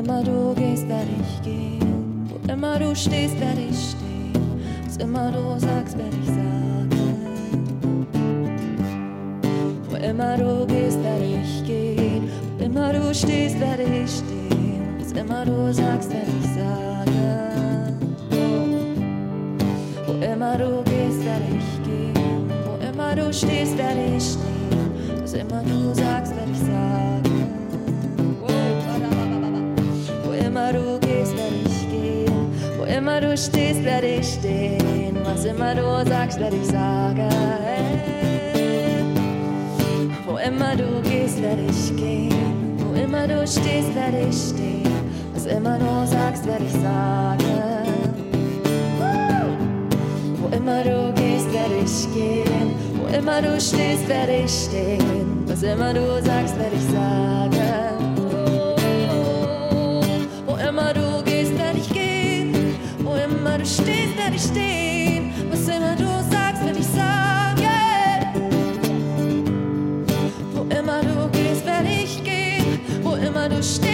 immer du gehst, werde ich gehen. Wo immer du stehst, werde ich stehen. Was immer du sagst, werde ich sagen. Wo immer du gehst, werde ich gehen. Wo immer du stehst, werde ich stehen. Was immer du sagst, werde ich sagen. Wo immer du gehst, werde ich gehen. Wo immer du stehst, werde ich stehen. Was immer du sagst, werde ich sagen. Immer du stehst, werde ich stehen. Was immer du sagst, werde ich sagen. Wo immer du gehst, werde ich gehen. Wo immer du stehst, werde ich stehen. Was immer du sagst, werde ich sagen. Wo immer du gehst, werde ich gehen. Wo immer du stehst, werde ich stehen. Was immer du sagst, werde ich sagen. Stehst, werde ich stehen. Was immer du sagst, werde ich sagen. Wo immer du gehst, werde ich gehen. Wo immer du stehst,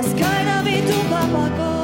dass keiner wie du Papa kommt.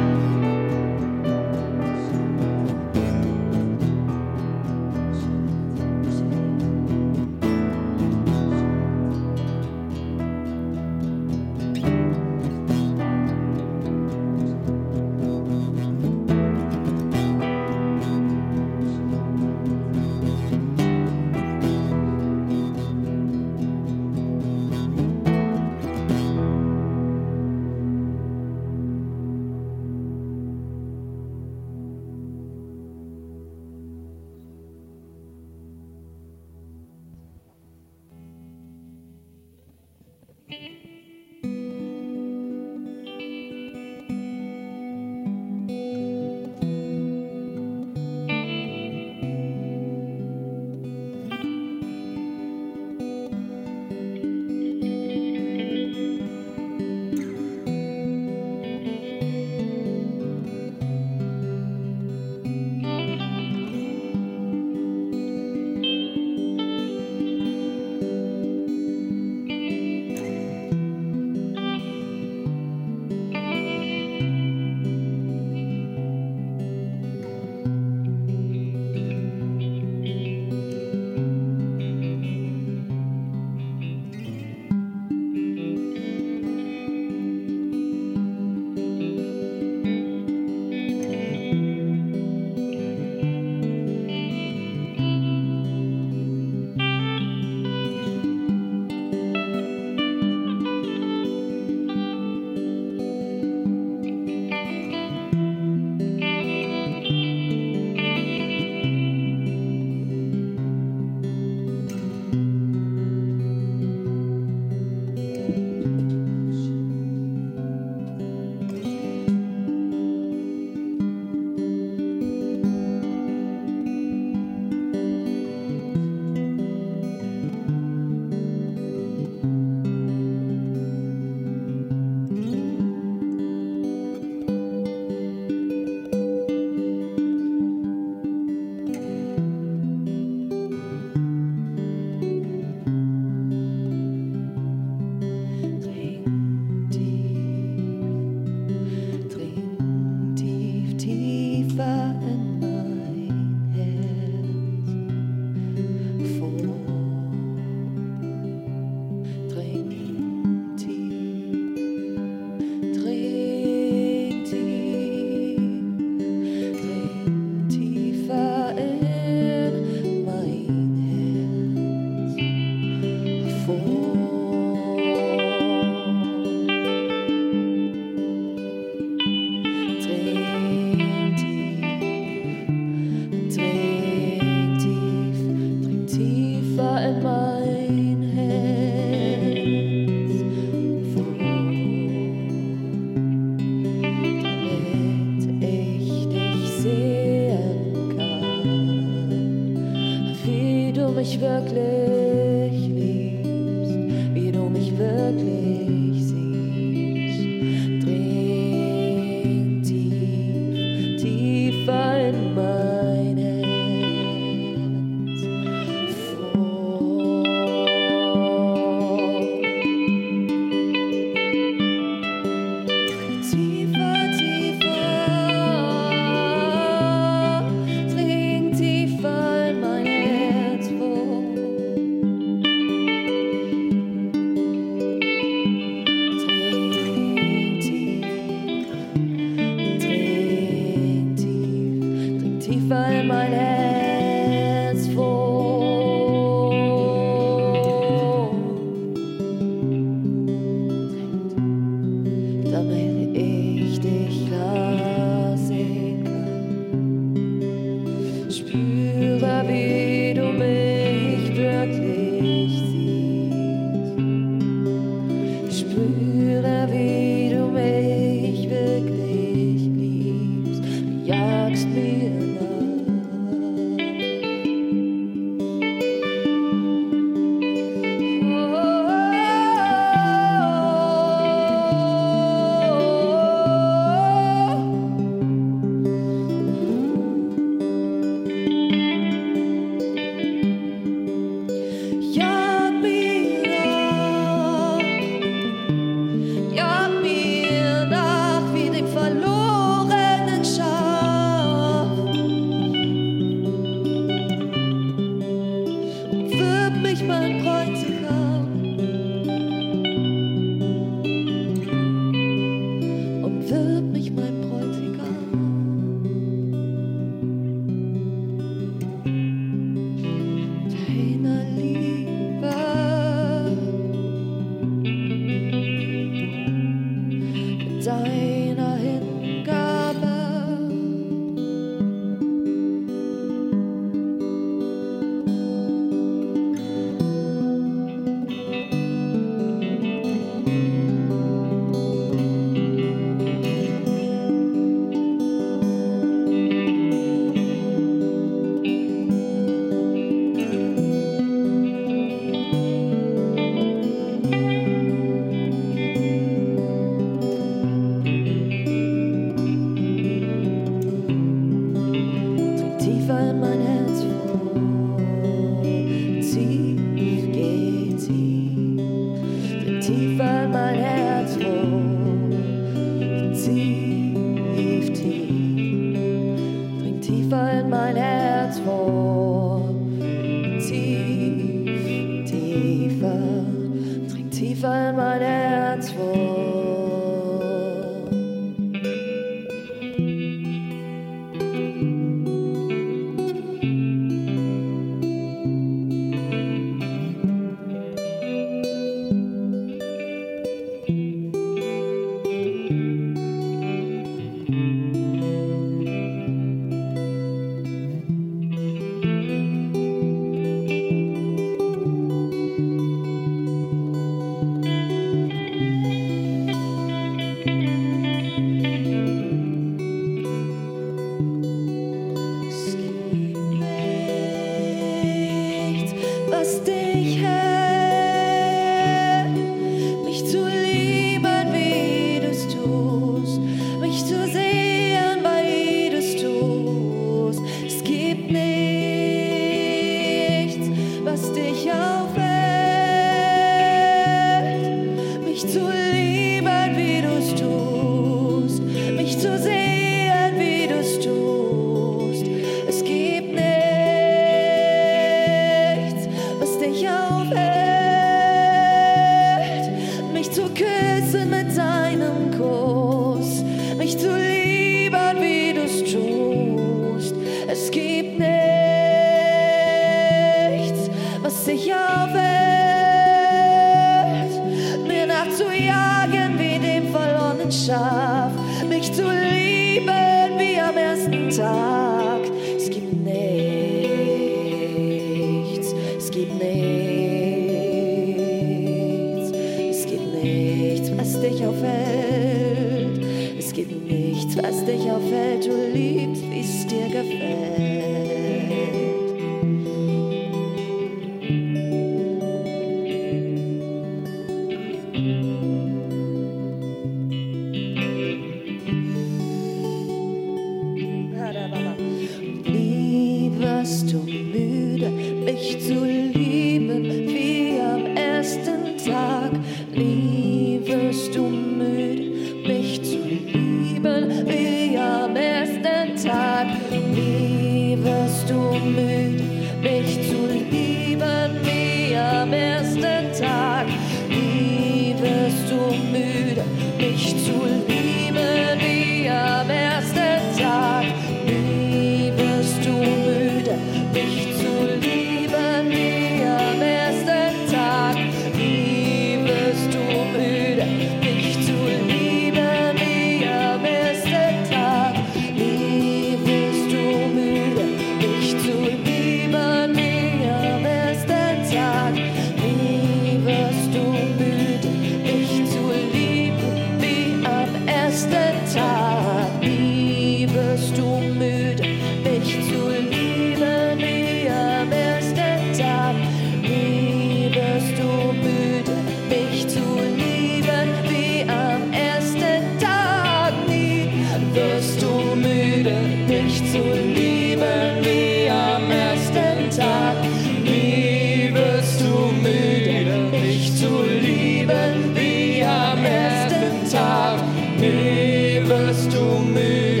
Best to me.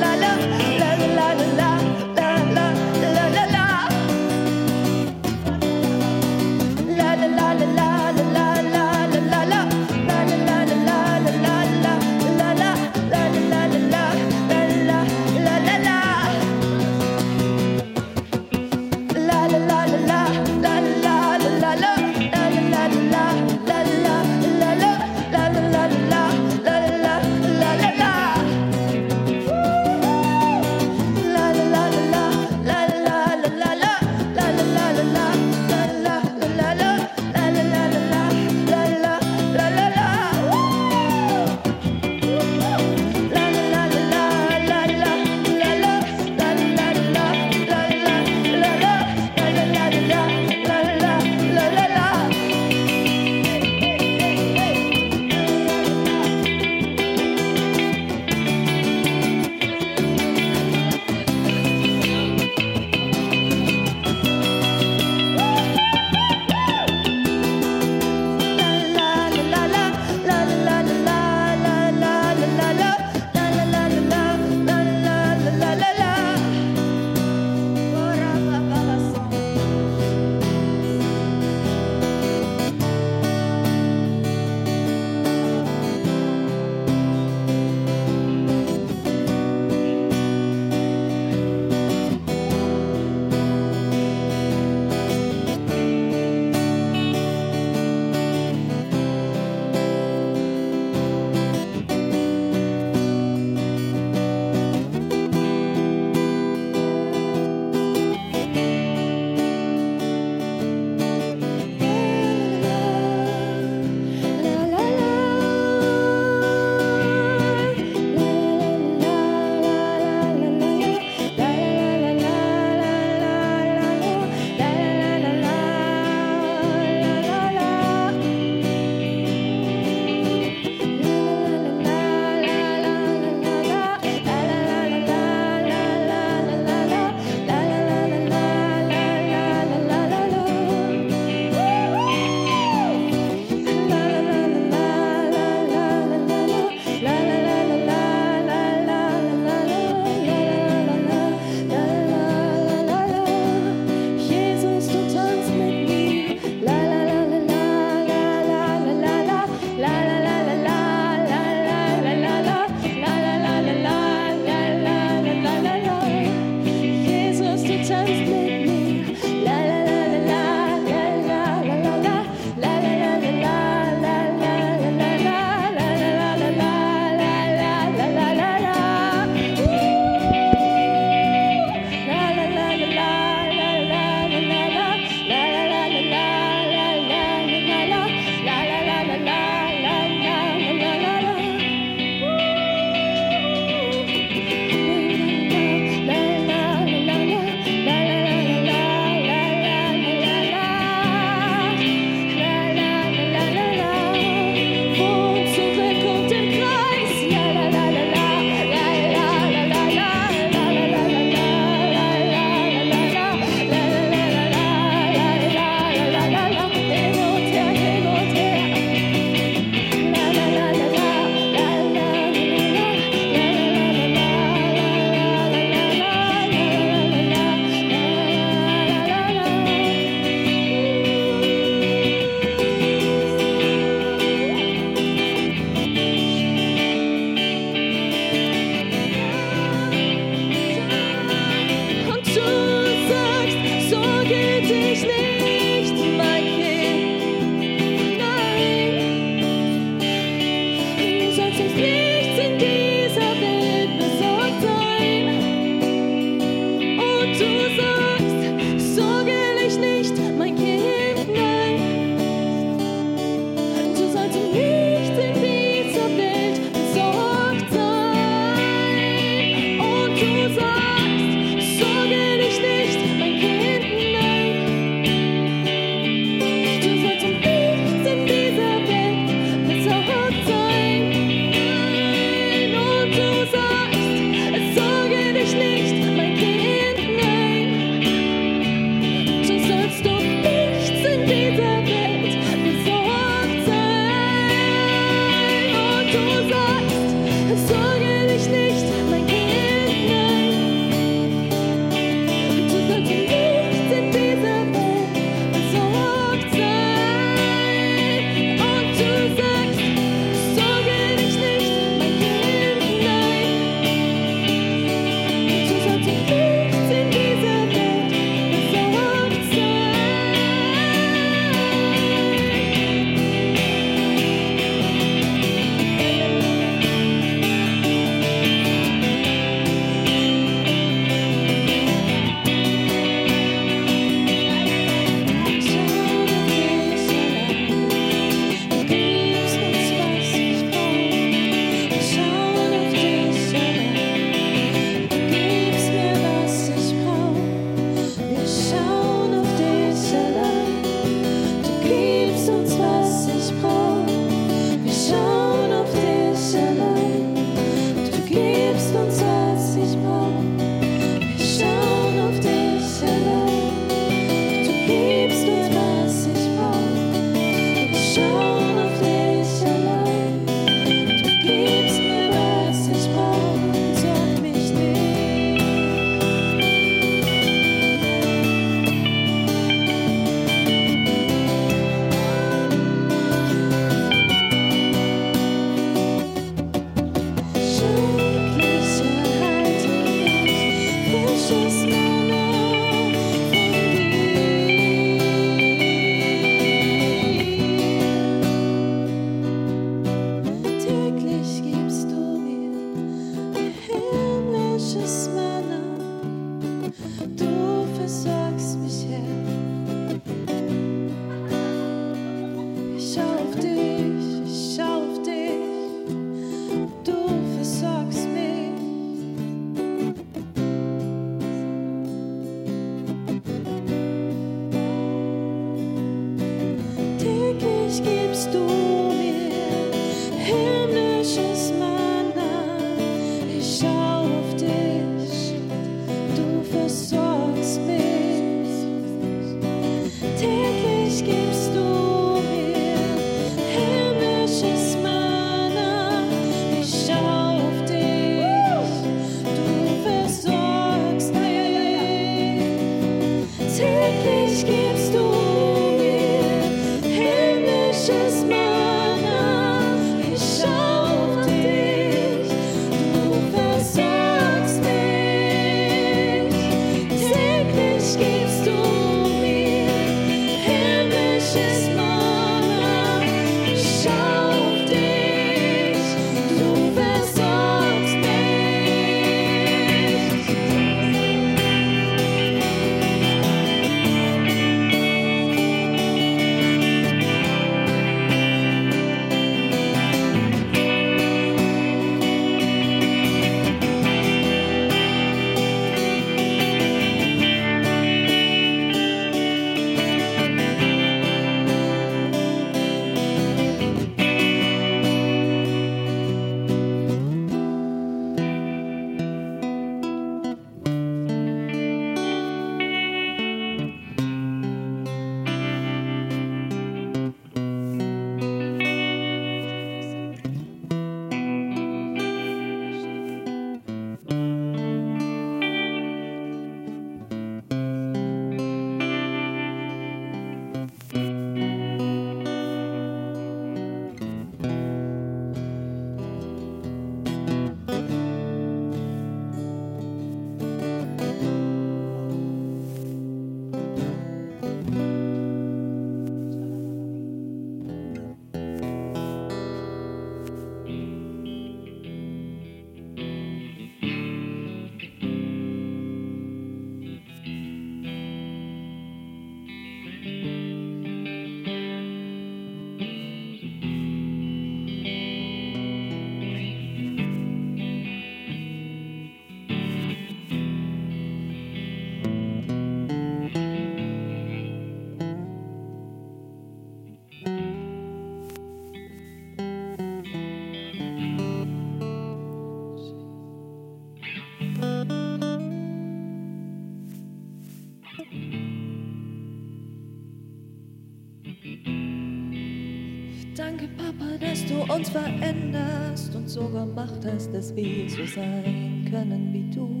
Uns veränderst und so gemacht hast, dass wir so sein können wie du.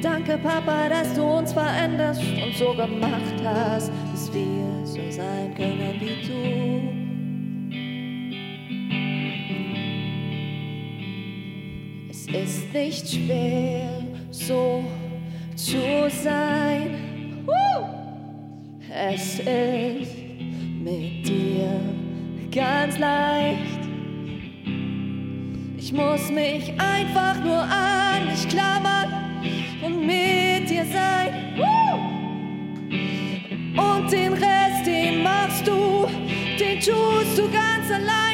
Danke, Papa, dass du uns veränderst und so gemacht hast, dass wir so sein können wie du. Es ist nicht schwer, so zu sein es ist mit dir ganz leicht. Ich muss mich einfach nur an dich klammern und mit dir sein. Und den Rest, den machst du, den tust du ganz allein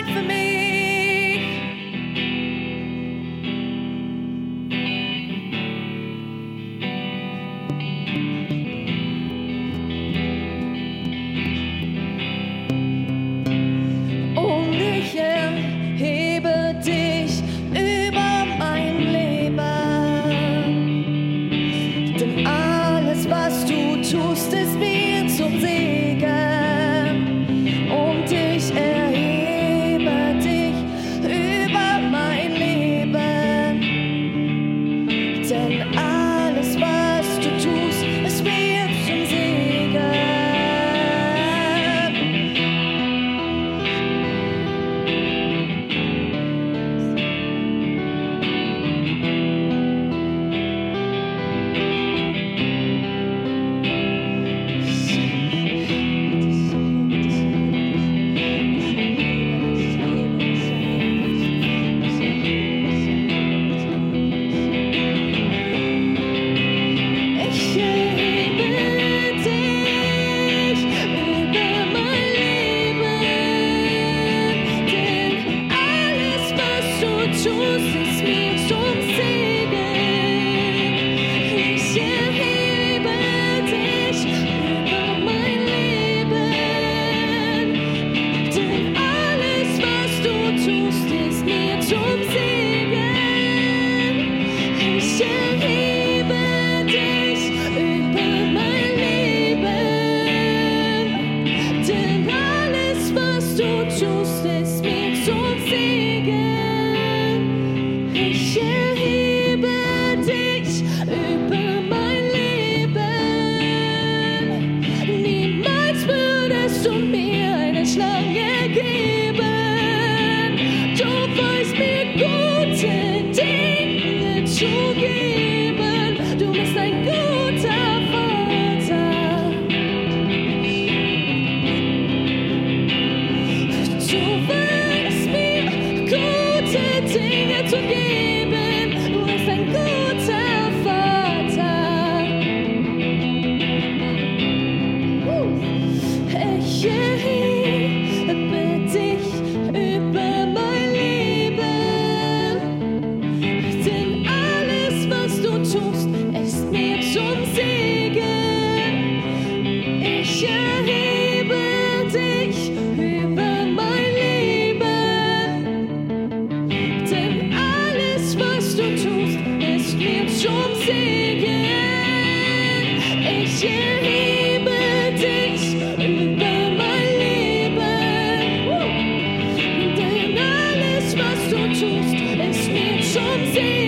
nicht allein, nicht allein, ich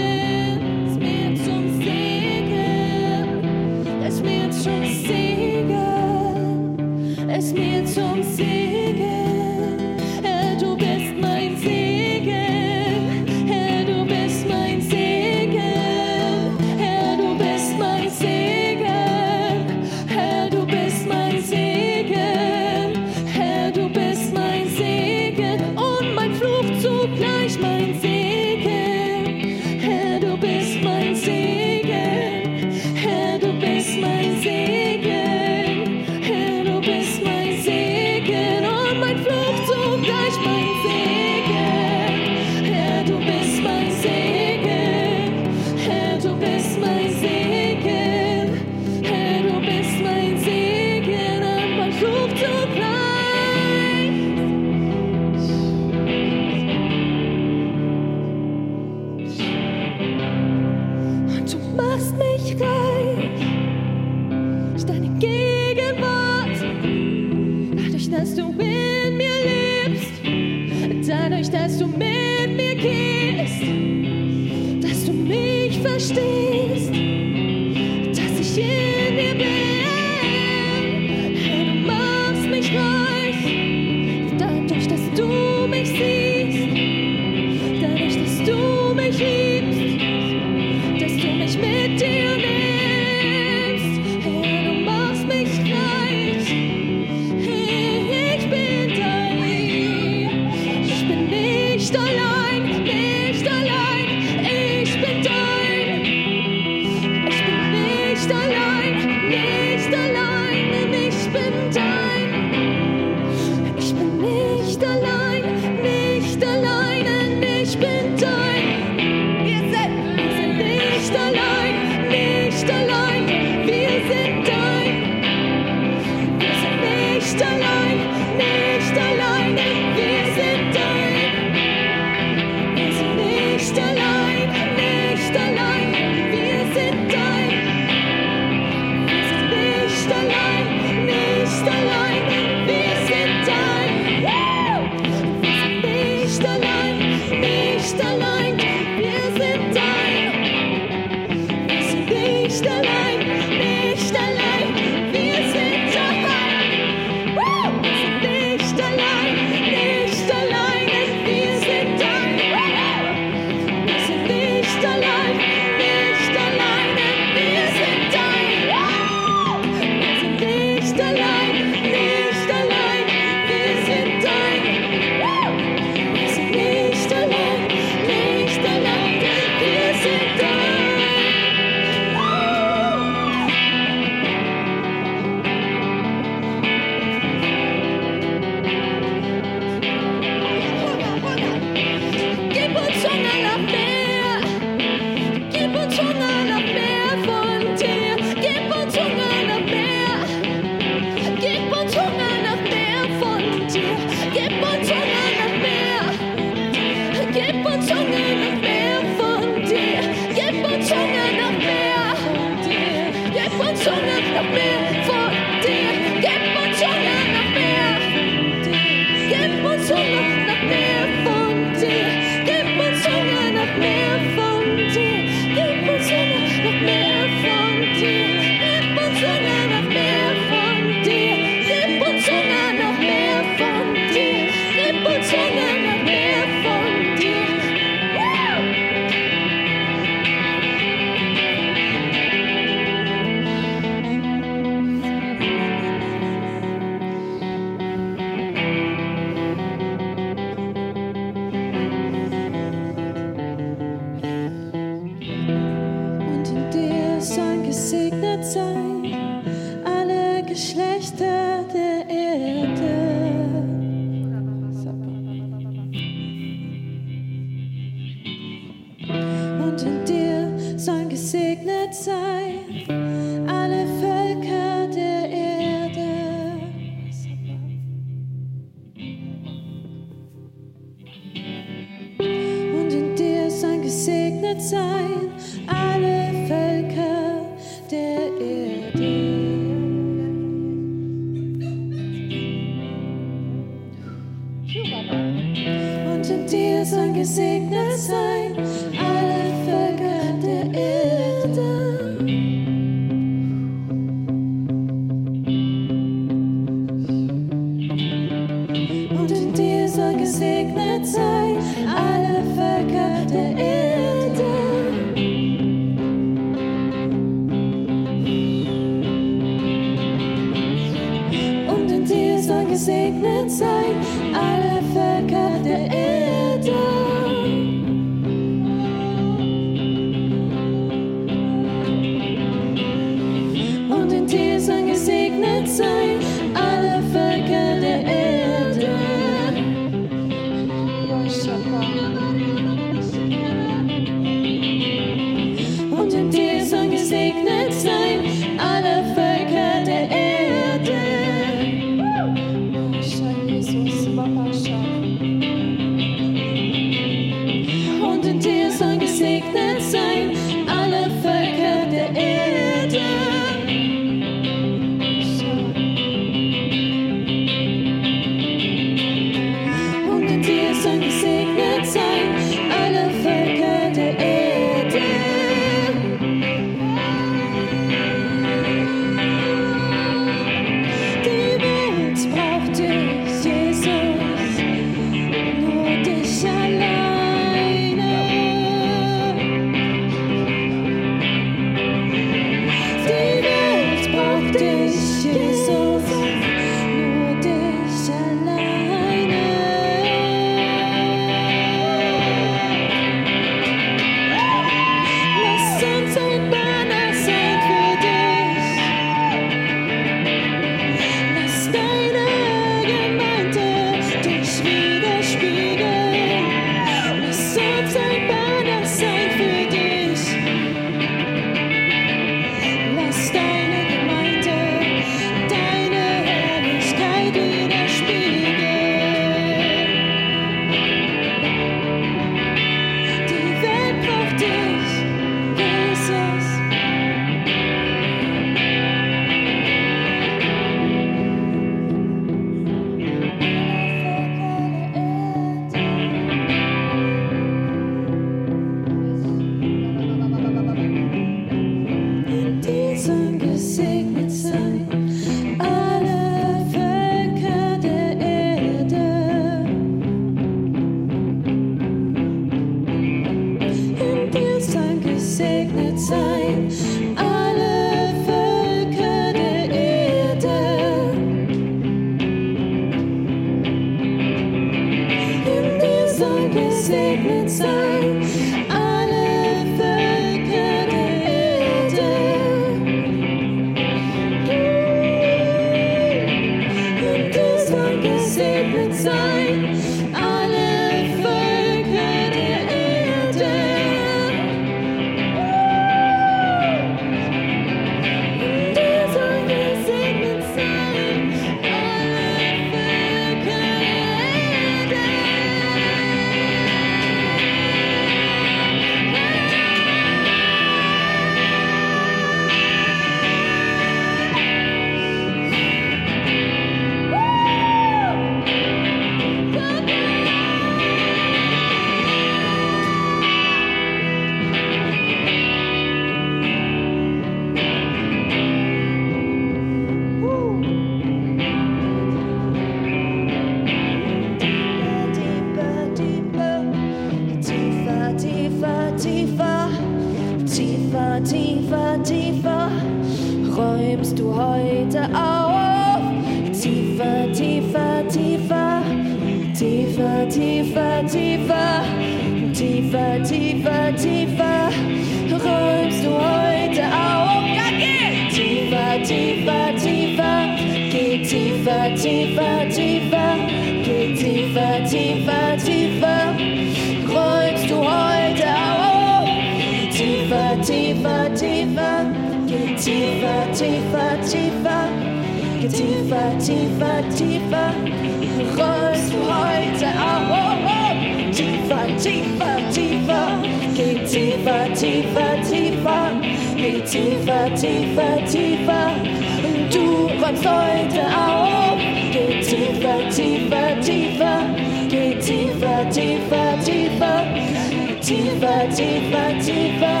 Tiefer, tiefer, tiefer.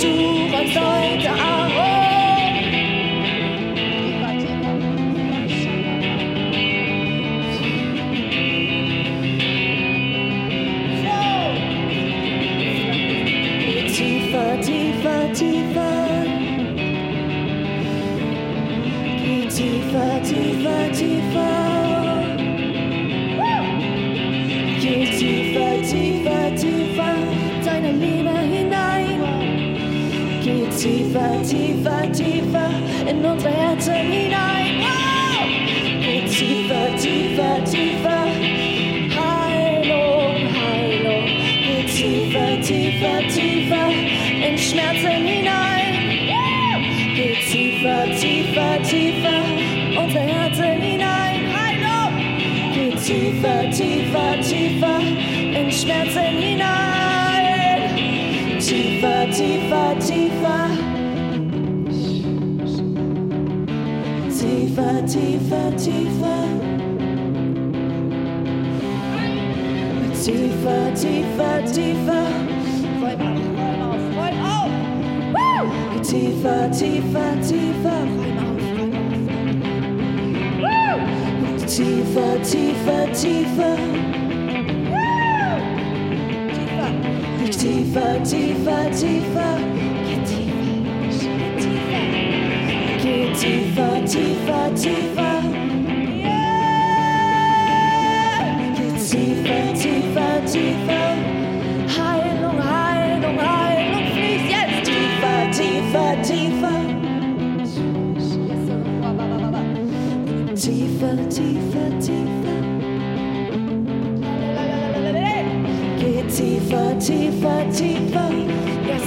Du räumst heute auf. Tiefer, tiefer, tiefer in Schmerzen hinein. Tiefer, tiefer, tiefer. tiefer, tiefer, tiefer. Tiefer, tiefer, tiefer. Räum auf, räum auf, räum auf. Tiefer, tiefer, tiefer. Auf. Woo! Tiefer, tiefer, tiefer. Woo! Tiefer, tiefer, tiefer, tiefer. tiefer, tiefer, tiefer. Yeah. tiefer, tiefer, tiefer. Tiefer, tiefer. Yes.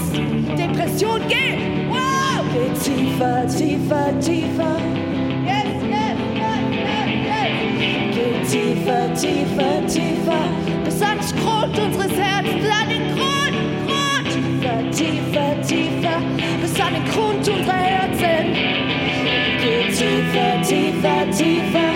Depression, geh! Geh tiefer, tiefer, tiefer. Yes, yes, yes, yes, yes. Geh tiefer, tiefer, tiefer. Bis ans Grund unseres Herzens, an den Grund, Grund. Tiefer, tiefer, tiefer. Bis an den Grund unserer Herzen. Geh tiefer, tiefer, tiefer.